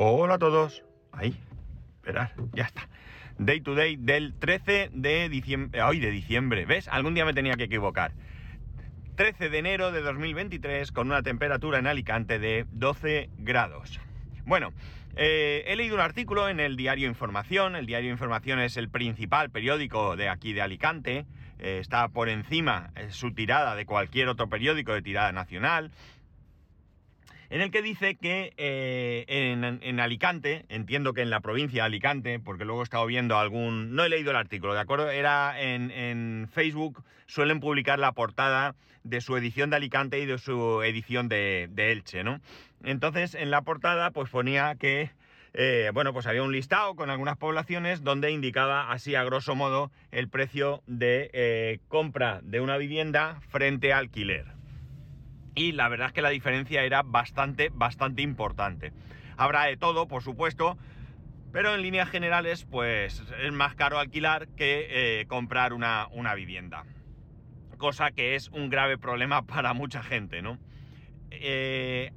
Hola a todos. Ahí, esperar, ya está. Day to day del 13 de diciembre. Hoy de diciembre, ¿ves? Algún día me tenía que equivocar. 13 de enero de 2023 con una temperatura en Alicante de 12 grados. Bueno, eh, he leído un artículo en el diario Información. El diario Información es el principal periódico de aquí de Alicante. Eh, está por encima eh, su tirada de cualquier otro periódico de tirada nacional en el que dice que eh, en, Alicante, entiendo que en la provincia de Alicante, porque luego he estado viendo algún... No he leído el artículo, ¿de acuerdo? Era en, Facebook, suelen publicar la portada de su edición de Alicante y de su edición de, Elche, ¿no? Entonces, en la portada, pues ponía que... Eh, bueno, pues había un listado con algunas poblaciones donde indicaba así a grosso modo el precio de eh, compra de una vivienda frente a alquiler y la verdad es que la diferencia era bastante, bastante importante. Habrá de todo, por supuesto, pero en líneas generales, pues es más caro alquilar que eh, comprar una, vivienda. Cosa que es un grave problema para mucha gente, ¿no? Eh,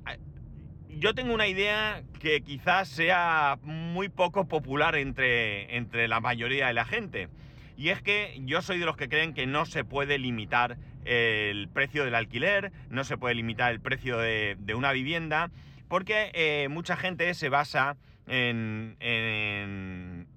yo tengo una idea que quizás sea muy poco popular entre, entre la mayoría de la gente. Y es que yo soy de los que creen que no se puede limitar el precio del alquiler, no se puede limitar el precio de, una vivienda, porque eh, mucha gente se basa en, en,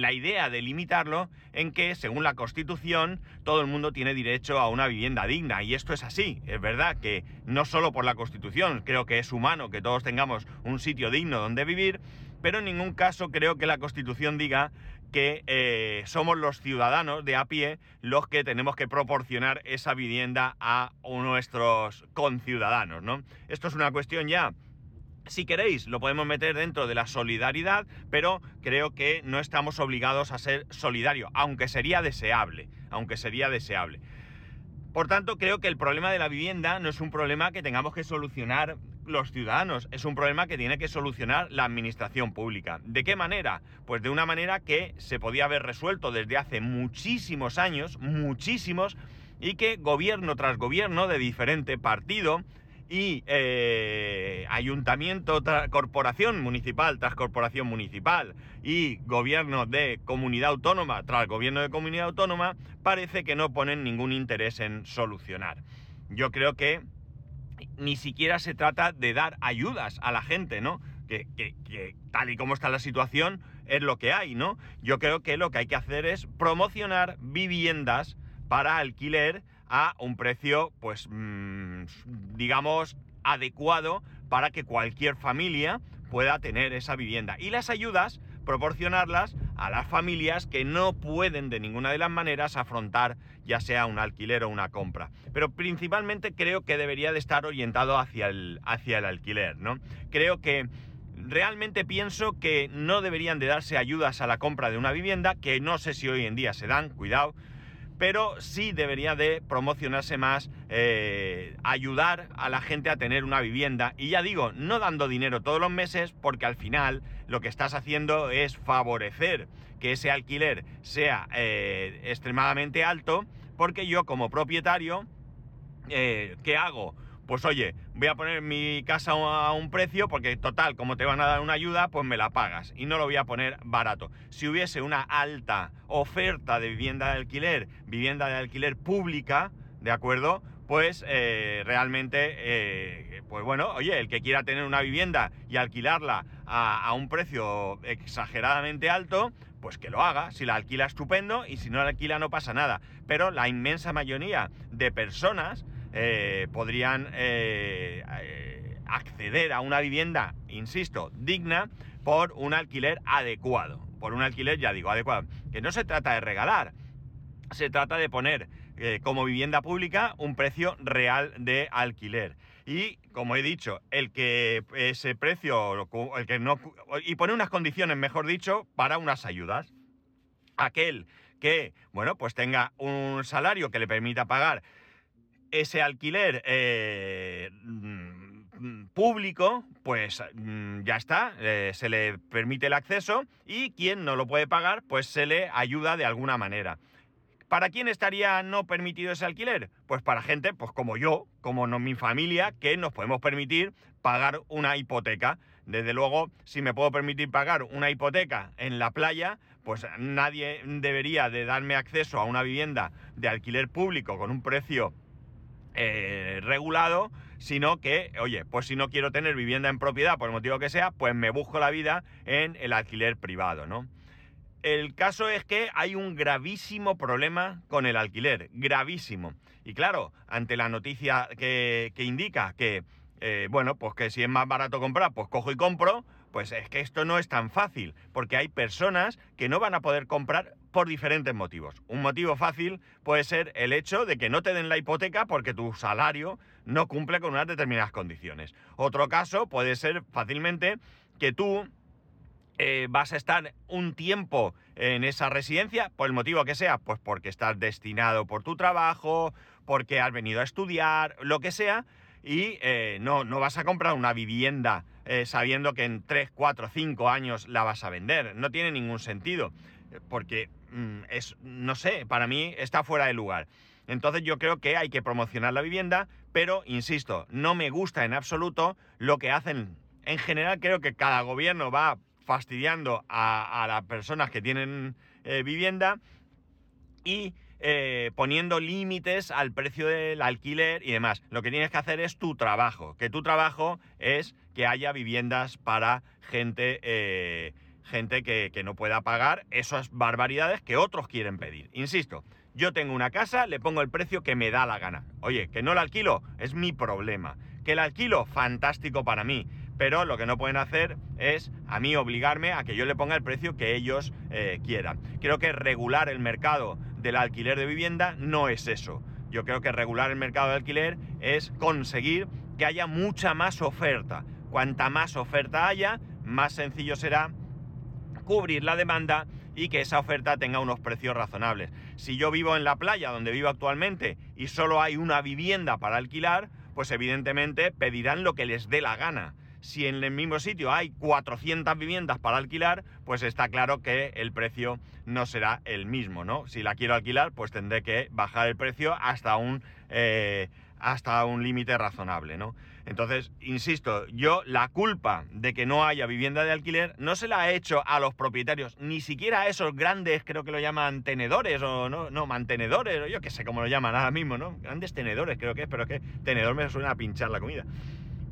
la idea de limitarlo en que, según la Constitución, todo el mundo tiene derecho a una vivienda digna. Y esto es así. Es verdad que no solo por la Constitución, creo que es humano que todos tengamos un sitio digno donde vivir, pero en ningún caso creo que la Constitución diga que eh, somos los ciudadanos de a pie los que tenemos que proporcionar esa vivienda a nuestros conciudadanos, ¿no? Esto es una cuestión ya si queréis, lo podemos meter dentro de la solidaridad, pero creo que no estamos obligados a ser solidarios, aunque sería deseable, aunque sería deseable. Por tanto, creo que el problema de la vivienda no es un problema que tengamos que solucionar los ciudadanos, es un problema que tiene que solucionar la administración pública. ¿De qué manera? Pues de una manera que se podía haber resuelto desde hace muchísimos años, muchísimos, y que gobierno tras gobierno de diferente partido y eh, ayuntamiento, corporación municipal tras corporación municipal y gobierno de comunidad autónoma tras gobierno de comunidad autónoma, parece que no ponen ningún interés en solucionar. Yo creo que ni siquiera se trata de dar ayudas a la gente, ¿no? Que, tal y como está la situación es lo que hay, ¿no? Yo creo que lo que hay que hacer es promocionar viviendas para alquiler a un precio, pues, mm, digamos, adecuado para que cualquier familia pueda tener esa vivienda. Y las ayudas, proporcionarlas a las familias que no pueden de ninguna de las maneras afrontar ya sea un alquiler o una compra. Pero principalmente creo que debería de estar orientado hacia el, hacia el alquiler, ¿no? Creo que realmente pienso que no deberían de darse ayudas a la compra de una vivienda, que no sé si hoy en día se dan, cuidado, pero sí debería de promocionarse más, eh, ayudar a la gente a tener una vivienda. Y ya digo, no dando dinero todos los meses, porque al final lo que estás haciendo es favorecer que ese alquiler sea eh, extremadamente alto, porque yo como propietario, eh, ¿qué hago? Pues oye, voy a poner mi casa a un precio porque total, como te van a dar una ayuda, pues me la pagas y no lo voy a poner barato. Si hubiese una alta oferta de vivienda de alquiler, vivienda de alquiler pública, ¿de acuerdo? Pues eh, realmente, eh, pues bueno, oye, el que quiera tener una vivienda y alquilarla a, a un precio exageradamente alto, pues que lo haga. Si la alquila, estupendo, y si no la alquila, no pasa nada. Pero la inmensa mayoría de personas eh, podrían eh, eh, acceder a una vivienda, insisto, digna por un alquiler adecuado. Por un alquiler, ya digo, adecuado. Que no se trata de regalar, se trata de poner como vivienda pública un precio real de alquiler. Y, como he dicho, el que ese precio, el que no... Y poner unas condiciones, mejor dicho, para unas ayudas. Aquel que, bueno, pues tenga un salario que le permita pagar ese alquiler eh, mm, público, pues mm, ya está, eh, se le permite el acceso y quien no lo puede pagar, pues se le ayuda de alguna manera. ¿Para quién estaría no permitido ese alquiler? Pues para gente, pues como yo, como no mi familia, que nos podemos permitir pagar una hipoteca. Desde luego, si me puedo permitir pagar una hipoteca en la playa, pues nadie debería de darme acceso a una vivienda de alquiler público con un precio eh, regulado, sino que, oye, pues si no quiero tener vivienda en propiedad por el motivo que sea, pues me busco la vida en el alquiler privado, ¿no? El caso es que hay un gravísimo problema con el alquiler, gravísimo. Y claro, ante la noticia que, indica que, eh, bueno, pues que si es más barato comprar, pues cojo y compro, pues es que esto no es tan fácil, porque hay personas que no van a poder comprar por diferentes motivos. Un motivo fácil puede ser el hecho de que no te den la hipoteca porque tu salario no cumple con unas determinadas condiciones. Otro caso puede ser fácilmente que tú eh, vas a estar un tiempo en esa residencia, por el motivo que sea, pues porque estás destinado por tu trabajo, porque has venido a estudiar, lo que sea, y eh, no, no vas a comprar una vivienda eh, sabiendo que en 3, 4, 5 años la vas a vender. No tiene ningún sentido, porque es, no sé, para mí está fuera de lugar. Entonces yo creo que hay que promocionar la vivienda, pero, insisto, no me gusta en absoluto lo que hacen. En general creo que cada gobierno va fastidiando a, las personas que tienen eh, vivienda y eh, poniendo límites al precio del alquiler y demás. Lo que tienes que hacer es tu trabajo, que tu trabajo es que haya viviendas para gente, eh, gente que, que no pueda pagar esas barbaridades que otros quieren pedir. Insisto, yo tengo una casa, le pongo el precio que me da la gana. Oye, que no la alquilo, es mi problema. Que la alquilo, fantástico para mí pero lo que no pueden hacer es a mí obligarme a que yo le ponga el precio que ellos eh, quieran. Creo que regular el mercado del alquiler de vivienda no es eso. Yo creo que regular el mercado de alquiler es conseguir que haya mucha más oferta. Cuanta más oferta haya, más sencillo será cubrir la demanda y que esa oferta tenga unos precios razonables. Si yo vivo en la playa donde vivo actualmente y solo hay una vivienda para alquilar, pues evidentemente pedirán lo que les dé la gana si en el mismo sitio hay 400 viviendas para alquilar, pues está claro que el precio no será el mismo, ¿no? Si la quiero alquilar, pues tendré que bajar el precio hasta un, eh, hasta un límite razonable, ¿no? Entonces, insisto, yo la culpa de que no haya vivienda de alquiler no se la he hecho a los propietarios, ni siquiera a esos grandes, creo que lo llaman tenedores o no, no mantenedores, o yo qué sé cómo lo llaman ahora mismo, ¿no? Grandes tenedores creo que es, pero es que tenedor me suena a pinchar la comida.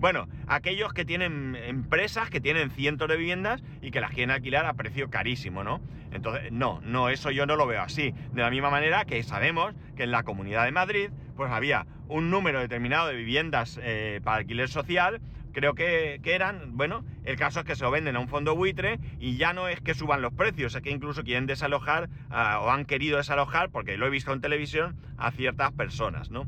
Bueno, aquellos que tienen empresas que tienen cientos de viviendas y que las quieren alquilar a precio carísimo, ¿no? Entonces, no, no, eso yo no lo veo así. De la misma manera que sabemos que en la Comunidad de Madrid, pues había un número determinado de viviendas eh, para alquiler social, creo que, eran, bueno, el caso es que se lo venden a un fondo buitre y ya no es que suban los precios, es que incluso quieren desalojar ah, o han querido desalojar, porque lo he visto en televisión, a ciertas personas, ¿no?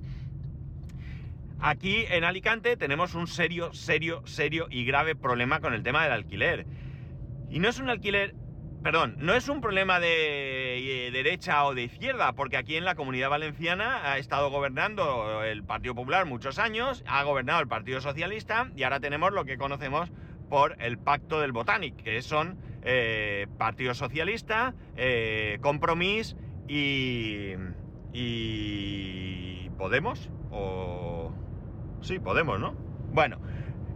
Aquí en Alicante tenemos un serio, serio, serio y grave problema con el tema del alquiler. Y no es un alquiler, perdón, no es un problema de eh, derecha o de izquierda, porque aquí en la comunidad valenciana ha estado gobernando el Partido Popular muchos años, ha gobernado el Partido Socialista y ahora tenemos lo que conocemos por el Pacto del Botanic, que son eh, Partido Socialista, eh, Compromís y, y Podemos o Sí, podemos, ¿no? Bueno,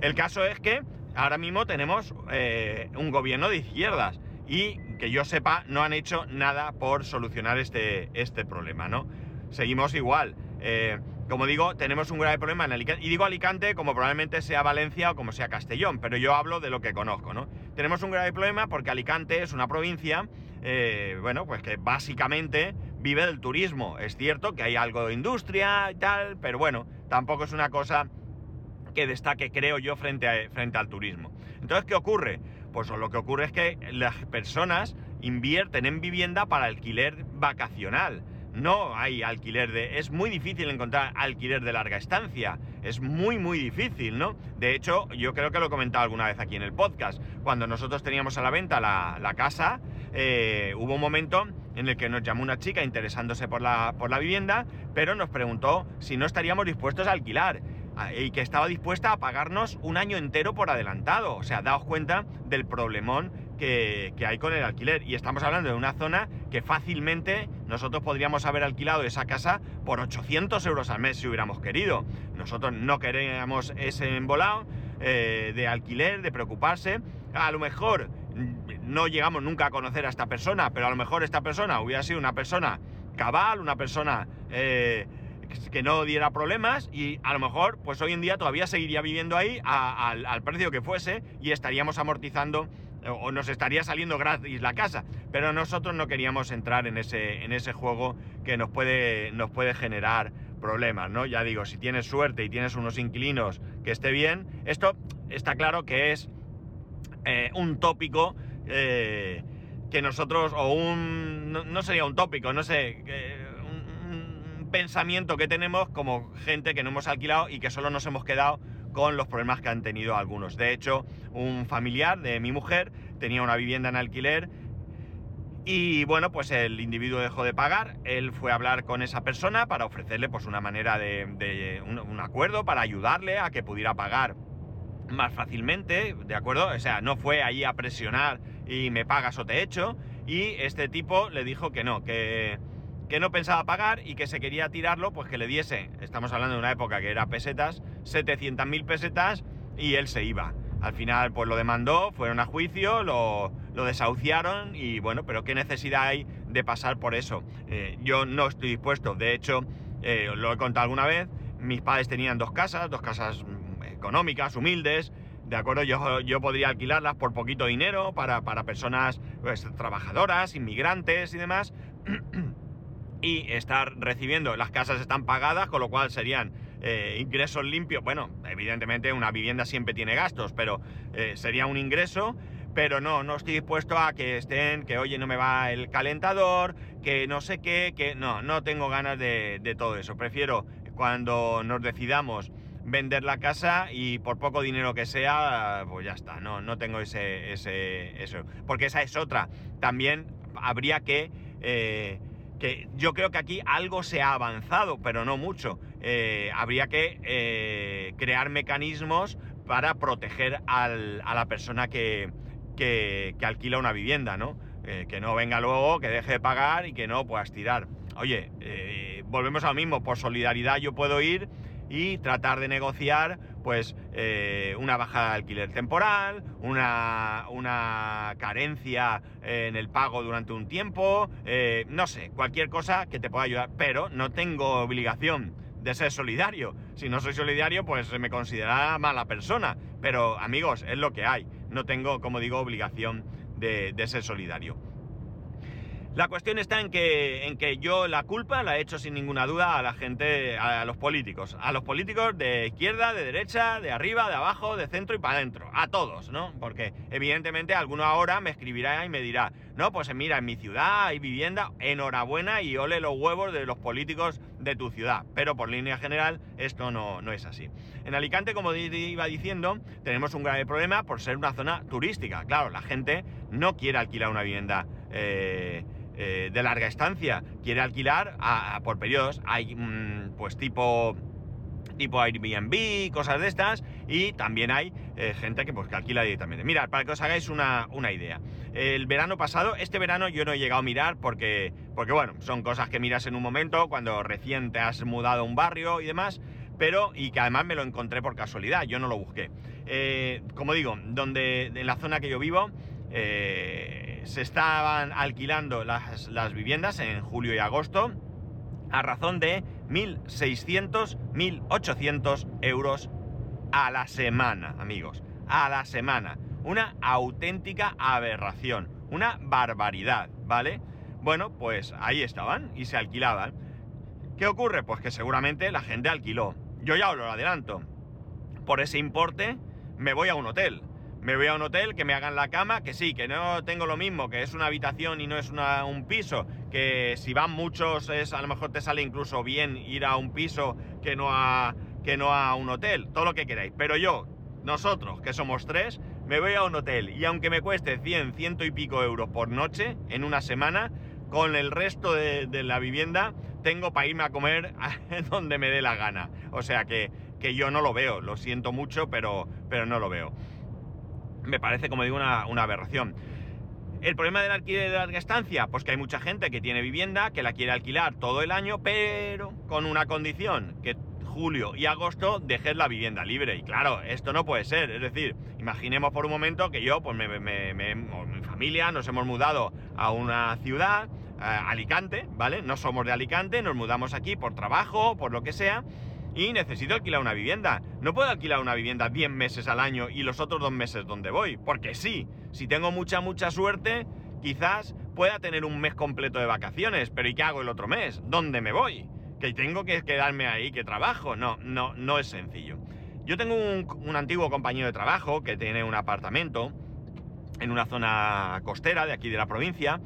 el caso es que ahora mismo tenemos eh, un gobierno de izquierdas y que yo sepa no han hecho nada por solucionar este, este problema, ¿no? Seguimos igual. Eh, como digo, tenemos un grave problema en Alicante. Y digo Alicante como probablemente sea Valencia o como sea Castellón, pero yo hablo de lo que conozco, ¿no? Tenemos un grave problema porque Alicante es una provincia, eh, bueno, pues que básicamente vive del turismo. Es cierto que hay algo de industria y tal, pero bueno, tampoco es una cosa que destaque, creo yo, frente, frente al turismo. Entonces, ¿qué ocurre? Pues lo que ocurre es que las personas invierten en vivienda para alquiler vacacional. No hay alquiler de... Es muy difícil encontrar alquiler de larga estancia. Es muy, muy difícil, ¿no? De hecho, yo creo que lo he comentado alguna vez aquí en el podcast. Cuando nosotros teníamos a la venta la, casa, eh, hubo un momento en el que nos llamó una chica interesándose por la, por la vivienda, pero nos preguntó si no estaríamos dispuestos a alquilar y que estaba dispuesta a pagarnos un año entero por adelantado. O sea, daos cuenta del problemón que, que, hay con el alquiler. Y estamos hablando de una zona que fácilmente nosotros podríamos haber alquilado esa casa por 800 euros al mes si hubiéramos querido. Nosotros no queríamos ese embolado eh, de alquiler, de preocuparse. A lo mejor mm, no llegamos nunca a conocer a esta persona, pero a lo mejor esta persona hubiera sido una persona cabal, una persona eh, que no diera problemas y a lo mejor pues hoy en día todavía seguiría viviendo ahí al, precio que fuese y estaríamos amortizando o nos estaría saliendo gratis la casa, pero nosotros no queríamos entrar en ese, en ese juego que nos puede, nos puede generar problemas, ¿no? Ya digo, si tienes suerte y tienes unos inquilinos que esté bien, esto está claro que es eh, un tópico eh, que nosotros, o un, no, sería un tópico, no sé, un pensamiento que tenemos como gente que no hemos alquilado y que solo nos hemos quedado con los problemas que han tenido algunos. De hecho, un familiar de mi mujer tenía una vivienda en alquiler y bueno, pues el individuo dejó de pagar, él fue a hablar con esa persona para ofrecerle pues una manera de, un, acuerdo para ayudarle a que pudiera pagar más fácilmente, ¿de acuerdo? O sea, no fue ahí a presionar y me pagas o te echo y este tipo le dijo que no, que que no pensaba pagar y que se quería tirarlo, pues que le diese, estamos hablando de una época que era pesetas, 700.000 pesetas y él se iba. Al final pues lo demandó, fueron a juicio, lo, desahuciaron y bueno, pero ¿qué necesidad hay de pasar por eso? Eh, yo no estoy dispuesto, de hecho, eh, lo he contado alguna vez, mis padres tenían dos casas, dos casas mm, económicas, humildes, ¿de acuerdo? Yo, yo podría alquilarlas por poquito dinero para, para personas pues, trabajadoras, inmigrantes y demás. y estar recibiendo, las casas están pagadas, con lo cual serían eh, ingresos limpios. Bueno, evidentemente una vivienda siempre tiene gastos, pero eh, sería un ingreso. Pero no, no estoy dispuesto a que estén, que oye, no me va el calentador, que no sé qué, que no, no tengo ganas de, todo eso. Prefiero cuando nos decidamos vender la casa y por poco dinero que sea, pues ya está, no, no tengo ese, ese, eso. Porque esa es otra. También habría que eh, que yo creo que aquí algo se ha avanzado, pero no mucho. Eh, habría que eh, crear mecanismos para proteger a la persona que, alquila una vivienda, ¿no? Eh, que no venga luego, que deje de pagar y que no puedas tirar. Oye, volvemos a lo mismo, por solidaridad yo puedo ir y tratar de negociar pues eh, una bajada de alquiler temporal, una, una, carencia en el pago durante un tiempo, eh, no sé, cualquier cosa que te pueda ayudar, pero no tengo obligación de ser solidario. Si no soy solidario, pues me considerará mala persona. Pero amigos, es lo que hay. No tengo, como digo, obligación de ser solidario. La cuestión está en que, en que yo la culpa la he hecho sin ninguna duda a la gente, a los políticos. A los políticos de izquierda, de derecha, de arriba, de abajo, de centro y para adentro. A todos, ¿no? Porque evidentemente alguno ahora me escribirá y me dirá, no, pues mira, en mi ciudad hay vivienda, enhorabuena y ole los huevos de los políticos de tu ciudad. Pero por línea general esto no, no es así. En Alicante, como iba diciendo, tenemos un grave problema por ser una zona turística. Claro, la gente no quiere alquilar una vivienda. Eh, eh, de larga estancia, quiere alquilar por periodos, hay mm, pues tipo tipo Airbnb, cosas de estas, y también hay eh, gente que, pues, que alquila directamente. Mirad, para que os hagáis una, idea. El verano pasado, este verano yo no he llegado a mirar porque, porque, bueno, son cosas que miras en un momento, cuando recién te has mudado a un barrio y demás, pero, y que además me lo encontré por casualidad, yo no lo busqué. Eh, como digo, donde, en la zona que yo vivo, se estaban alquilando las, viviendas en julio y agosto a razón de 1.600, 1.800 euros a la semana, amigos. A la semana. Una auténtica aberración. Una barbaridad, ¿vale? Bueno, pues ahí estaban y se alquilaban. ¿Qué ocurre? Pues que seguramente la gente alquiló. Yo ya os lo adelanto. Por ese importe me voy a un hotel me voy a un hotel, que me hagan la cama, que sí, que no tengo lo mismo, que es una habitación y no es un piso, que si van muchos es a lo mejor te sale incluso bien ir a un piso que no a, que no a un hotel, todo lo que queráis. Pero yo, nosotros, que somos tres, me voy a un hotel y aunque me cueste 100, ciento y pico euros por noche en una semana, con el resto de, la vivienda tengo para irme a comer donde me dé la gana. O sea que, que yo no lo veo, lo siento mucho, pero, pero no lo veo me parece, como digo, una, aberración. El problema del alquiler de larga estancia, pues que hay mucha gente que tiene vivienda, que la quiere alquilar todo el año, pero con una condición, que julio y agosto dejes la vivienda libre. Y claro, esto no puede ser. Es decir, imaginemos por un momento que yo, pues mi familia, nos hemos mudado a una ciudad, Alicante, ¿vale? No somos de Alicante, nos mudamos aquí por trabajo, por lo que sea, y necesito alquilar una vivienda. No puedo alquilar una vivienda 10 meses al año y los otros dos meses donde voy, porque sí, si tengo mucha, mucha suerte, quizás pueda tener un mes completo de vacaciones, pero ¿y qué hago el otro mes? ¿Dónde me voy? ¿Que tengo que quedarme ahí, que trabajo? No, no, no es sencillo. Yo tengo un, un antiguo compañero de trabajo que tiene un apartamento en una zona costera de aquí de la provincia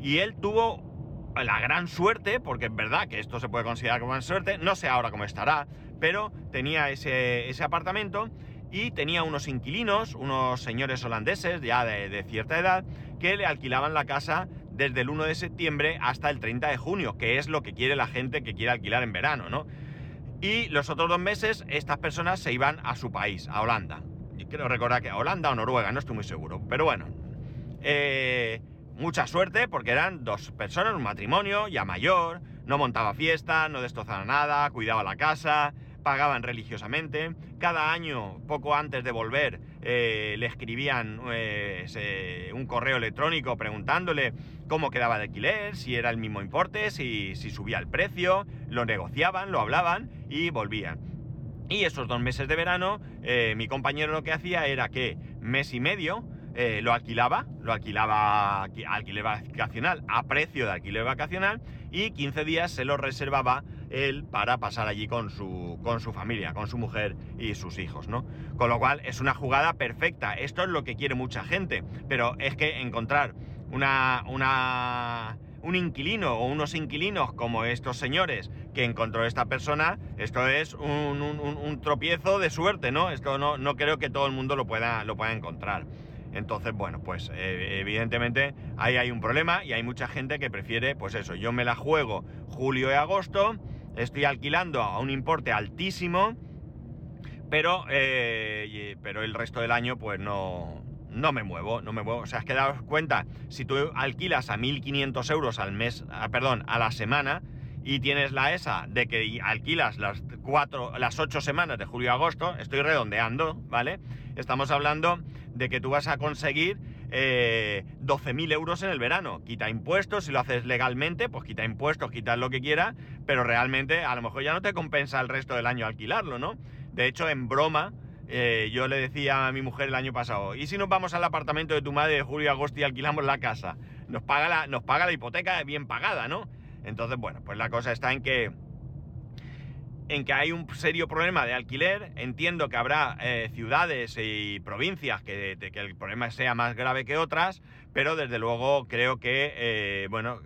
y él tuvo la gran suerte, porque es verdad que esto se puede considerar como gran suerte, no sé ahora cómo estará, pero tenía ese, ese apartamento y tenía unos inquilinos, unos señores holandeses ya de, cierta edad, que le alquilaban la casa desde el 1 de septiembre hasta el 30 de junio, que es lo que quiere la gente que quiere alquilar en verano, ¿no? Y los otros dos meses estas personas se iban a su país, a Holanda. Y creo recordar que a Holanda o Noruega, no estoy muy seguro. Pero bueno, eh, mucha suerte porque eran dos personas, un matrimonio ya mayor, no montaba fiesta, no destrozaba nada, cuidaba la casa, pagaban religiosamente. Cada año, poco antes de volver, eh, le escribían eh, un correo electrónico preguntándole cómo quedaba el alquiler, si era el mismo importe, si, subía el precio, lo negociaban, lo hablaban y volvían. Y esos dos meses de verano, eh, mi compañero lo que hacía era que mes y medio lo alquilaba, lo alquilaba alquiler vacacional a precio de alquiler vacacional y 15 días se lo reservaba él para pasar allí con su, con su familia, con su mujer y sus hijos, ¿no? Con lo cual es una jugada perfecta. Esto es lo que quiere mucha gente, pero es que encontrar una, una, un inquilino o unos inquilinos como estos señores que encontró esta persona, esto es un, tropiezo de suerte, ¿no? Esto no, no creo que todo el mundo lo pueda, lo pueda encontrar. Entonces, bueno, pues eh, evidentemente ahí hay un problema y hay mucha gente que prefiere, pues eso, yo me la juego julio y agosto, estoy alquilando a un importe altísimo, pero, eh, pero el resto del año pues no, no me muevo, no me muevo. O sea, es que daos cuenta, si tú alquilas a 1.500 euros al mes, ah, perdón, a la semana, y tienes la ESA de que alquilas las cuatro, las ocho semanas de julio y agosto, estoy redondeando, ¿vale? Estamos hablando de que tú vas a conseguir eh, 12.000 euros en el verano. Quita impuestos, si lo haces legalmente, pues quita impuestos, quita lo que quiera, pero realmente a lo mejor ya no te compensa el resto del año alquilarlo, ¿no? De hecho, en broma, eh, yo le decía a mi mujer el año pasado, ¿y si nos vamos al apartamento de tu madre de julio y agosto y alquilamos la casa? Nos paga la, nos paga la hipoteca bien pagada, ¿no? Entonces, bueno, pues la cosa está en que en que hay un serio problema de alquiler. Entiendo que habrá eh, ciudades y provincias que, el problema sea más grave que otras, pero desde luego creo que, eh, bueno,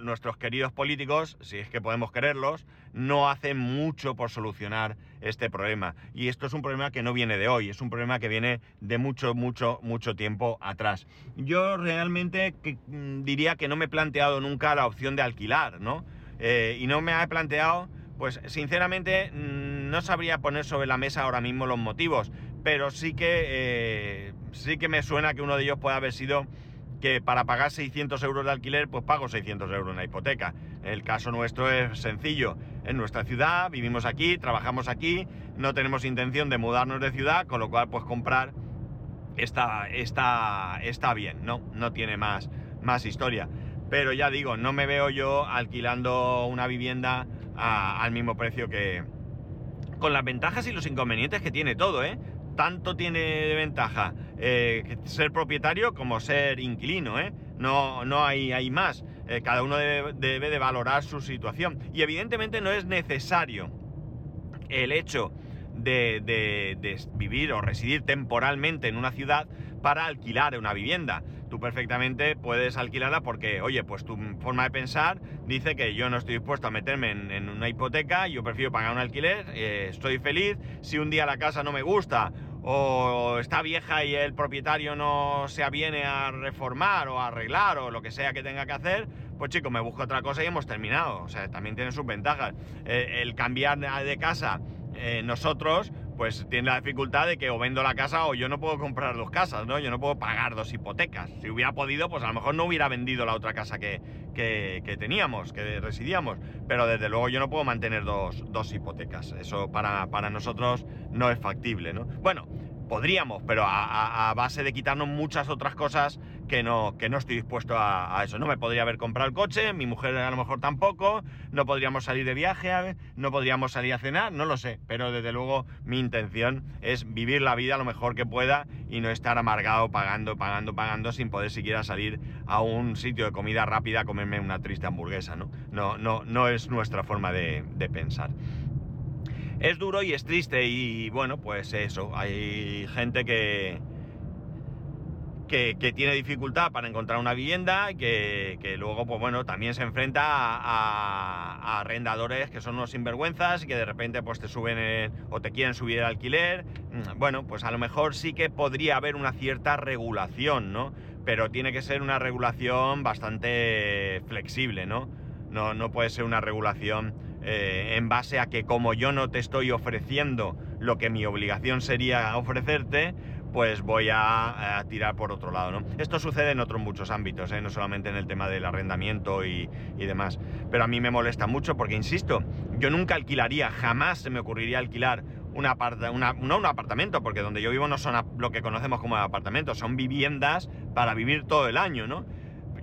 nuestros queridos políticos, si es que podemos quererlos, no hacen mucho por solucionar este problema. Y esto es un problema que no viene de hoy, es un problema que viene de mucho, mucho, mucho tiempo atrás. Yo realmente mm, diría que no me he planteado nunca la opción de alquilar, ¿no? Eh, y no me he planteado pues sinceramente mm, no sabría poner sobre la mesa ahora mismo los motivos, pero sí que, eh, sí que me suena que uno de ellos puede haber sido que para pagar 600 euros de alquiler, pues pago 600 euros en la hipoteca. El caso nuestro es sencillo. En nuestra ciudad, vivimos aquí, trabajamos aquí, no tenemos intención de mudarnos de ciudad, con lo cual, pues comprar está, está, está bien, ¿no? No tiene más, más historia. Pero ya digo, no me veo yo alquilando una vivienda al mismo precio que... Con las ventajas y los inconvenientes que tiene todo, ¿eh? Tanto tiene de ventaja eh, ser propietario como ser inquilino, ¿eh? No, no hay, hay más. Eh, cada uno debe, de valorar su situación. Y evidentemente no es necesario el hecho de, de, vivir o residir temporalmente en una ciudad para alquilar una vivienda tú perfectamente puedes alquilarla porque, oye, pues tu forma de pensar dice que yo no estoy dispuesto a meterme en, una hipoteca, yo prefiero pagar un alquiler, eh, estoy feliz, si un día la casa no me gusta o está vieja y el propietario no se aviene a reformar o a arreglar o lo que sea que tenga que hacer, pues chico, me busco otra cosa y hemos terminado. O sea, también tiene sus ventajas. Eh, el cambiar de casa, eh, nosotros, pues tiene la dificultad de que o vendo la casa o yo no puedo comprar dos casas, ¿no? Yo no puedo pagar dos hipotecas. Si hubiera podido, pues a lo mejor no hubiera vendido la otra casa que, que, teníamos, que residíamos. Pero desde luego yo no puedo mantener dos, dos hipotecas. Eso para, para nosotros no es factible, ¿no? Bueno, podríamos, pero a, base de quitarnos muchas otras cosas que no, que no estoy dispuesto a, eso. No me podría haber comprado el coche, mi mujer a lo mejor tampoco, no podríamos salir de viaje, no podríamos salir a cenar, no lo sé, pero desde luego mi intención es vivir la vida lo mejor que pueda y no estar amargado pagando, pagando, pagando sin poder siquiera salir a un sitio de comida rápida a comerme una triste hamburguesa, ¿no? No, no, no es nuestra forma de, de pensar es duro y es triste y bueno, pues eso, hay gente que, que, tiene dificultad para encontrar una vivienda y que, luego, pues bueno, también se enfrenta a, arrendadores que son unos sinvergüenzas y que de repente pues te suben o te quieren subir el alquiler. Mm, bueno, pues a lo mejor sí que podría haber una cierta regulación, ¿no? Pero tiene que ser una regulación bastante flexible, ¿no? No, no puede ser una regulación eh, en base a que como yo no te estoy ofreciendo lo que mi obligación sería ofrecerte, pues voy a, tirar por otro lado, ¿no? Esto sucede en otros muchos ámbitos, ¿eh? no solamente en el tema del arrendamiento y, demás. Pero a mí me molesta mucho porque, insisto, yo nunca alquilaría, jamás se me ocurriría alquilar una, una, un apartamento, porque donde yo vivo no son lo que conocemos como apartamentos, son viviendas para vivir todo el año, ¿no?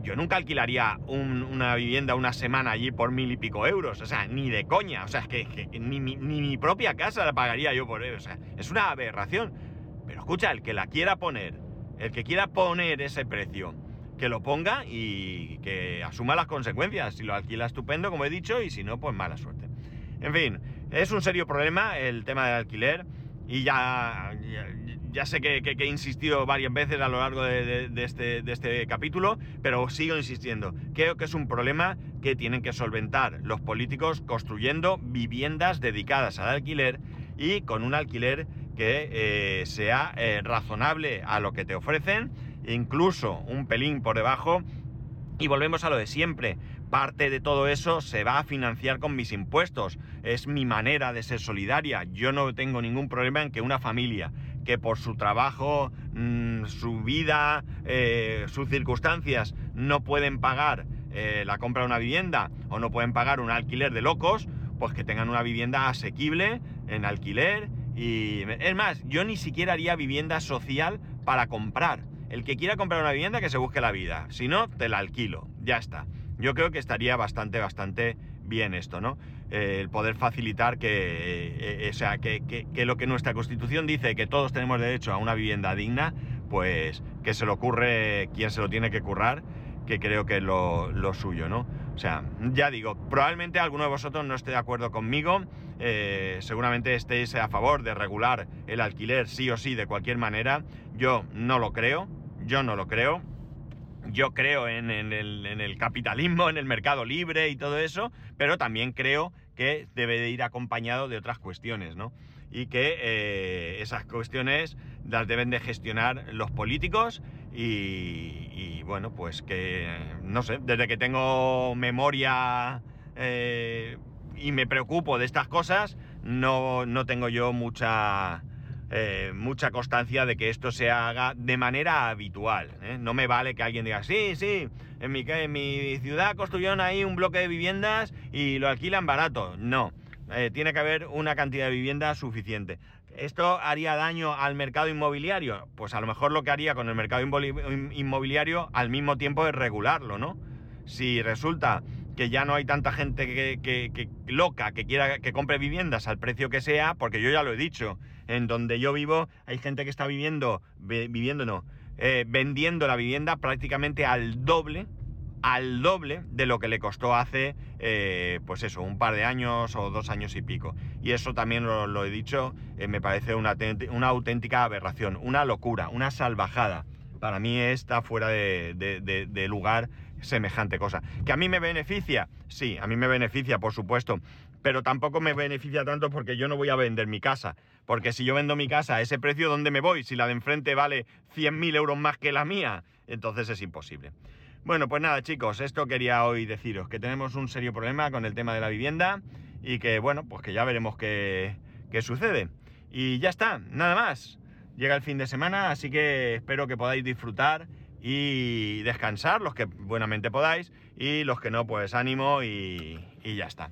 Yo nunca alquilaría una vivienda una semana allí por mil y pico euros. O sea, ni de coña. O sea, es que, ni, mi propia casa la pagaría yo por eso. O sea, es una aberración. Pero escucha, el que la quiera poner, el que quiera poner ese precio, que lo ponga y que asuma las consecuencias. Si lo alquila estupendo, como he dicho, y si no, pues mala suerte. En fin, es un serio problema el tema del alquiler y ya, sé que, he insistido varias veces a lo largo este, de, este, capítulo, pero sigo insistiendo. Creo que es un problema que tienen que solventar los políticos construyendo viviendas dedicadas al alquiler y con un alquiler que eh, sea eh, razonable a lo que te ofrecen, incluso un pelín por debajo. Y volvemos a lo de siempre parte de todo eso se va a financiar con mis impuestos. Es mi manera de ser solidaria. Yo no tengo ningún problema en que una familia que por su trabajo, mm, su vida, eh, sus circunstancias no pueden pagar eh, la compra de una vivienda o no pueden pagar un alquiler de locos, pues que tengan una vivienda asequible en alquiler. Y es más, yo ni siquiera haría vivienda social para comprar. El que quiera comprar una vivienda que se busque la vida. Si no, te la alquilo. Ya está. Yo creo que estaría bastante, bastante bien esto, ¿no? Eh, el poder facilitar que, eh, eh, sea, que, lo que nuestra Constitución dice, que todos tenemos derecho a una vivienda digna, pues que se lo ocurre quien se lo tiene que currar, que creo que es lo, suyo, ¿no? O sea, ya digo, probablemente alguno de vosotros no esté de acuerdo conmigo, seguramente estéis a favor de regular el alquiler sí o sí de cualquier manera, yo no lo creo, yo no lo creo, yo creo en, el, capitalismo, en el mercado libre y todo eso, pero también creo que debe de ir acompañado de otras cuestiones, ¿no? Y que eh, esas cuestiones las deben de gestionar los políticos y, bueno, pues que, no sé, desde que tengo memoria eh, y me preocupo de estas cosas, no, no tengo yo mucha eh, mucha constancia de que esto se haga de manera habitual. ¿eh? No me vale que alguien diga, sí, sí, en mi, ciudad construyeron ahí un bloque de viviendas y lo alquilan barato. No, eh, tiene que haber una cantidad de viviendas suficiente. ¿Esto haría daño al mercado inmobiliario? Pues a lo mejor lo que haría con el mercado inmobiliario al mismo tiempo es regularlo, ¿no? Si resulta que ya no hay tanta gente que, loca que quiera que compre viviendas al precio que sea, porque yo ya lo he dicho, en donde yo vivo hay gente que está viviendo, viviendo no, eh, vendiendo la vivienda prácticamente al doble, al doble de lo que le costó hace, eh, pues eso, un par de años o dos años y pico. Y eso también lo, he dicho, eh, me parece una, una, auténtica aberración, una locura, una salvajada. Para mí está fuera de lugar semejante cosa. ¿Que a mí me beneficia? Sí, a mí me beneficia, por supuesto, pero tampoco me beneficia tanto porque yo no voy a vender mi casa. Porque si yo vendo mi casa a ese precio, ¿dónde me voy? Si la de enfrente vale 100.000 euros más que la mía, entonces es imposible. Bueno, pues nada, chicos, esto quería hoy deciros, que tenemos un serio problema con el tema de la vivienda y que, bueno, pues que ya veremos qué, qué sucede. Y ya está, nada más. Llega el fin de semana, así que espero que podáis disfrutar y descansar, los que buenamente podáis, y los que no, pues ánimo y, y ya está.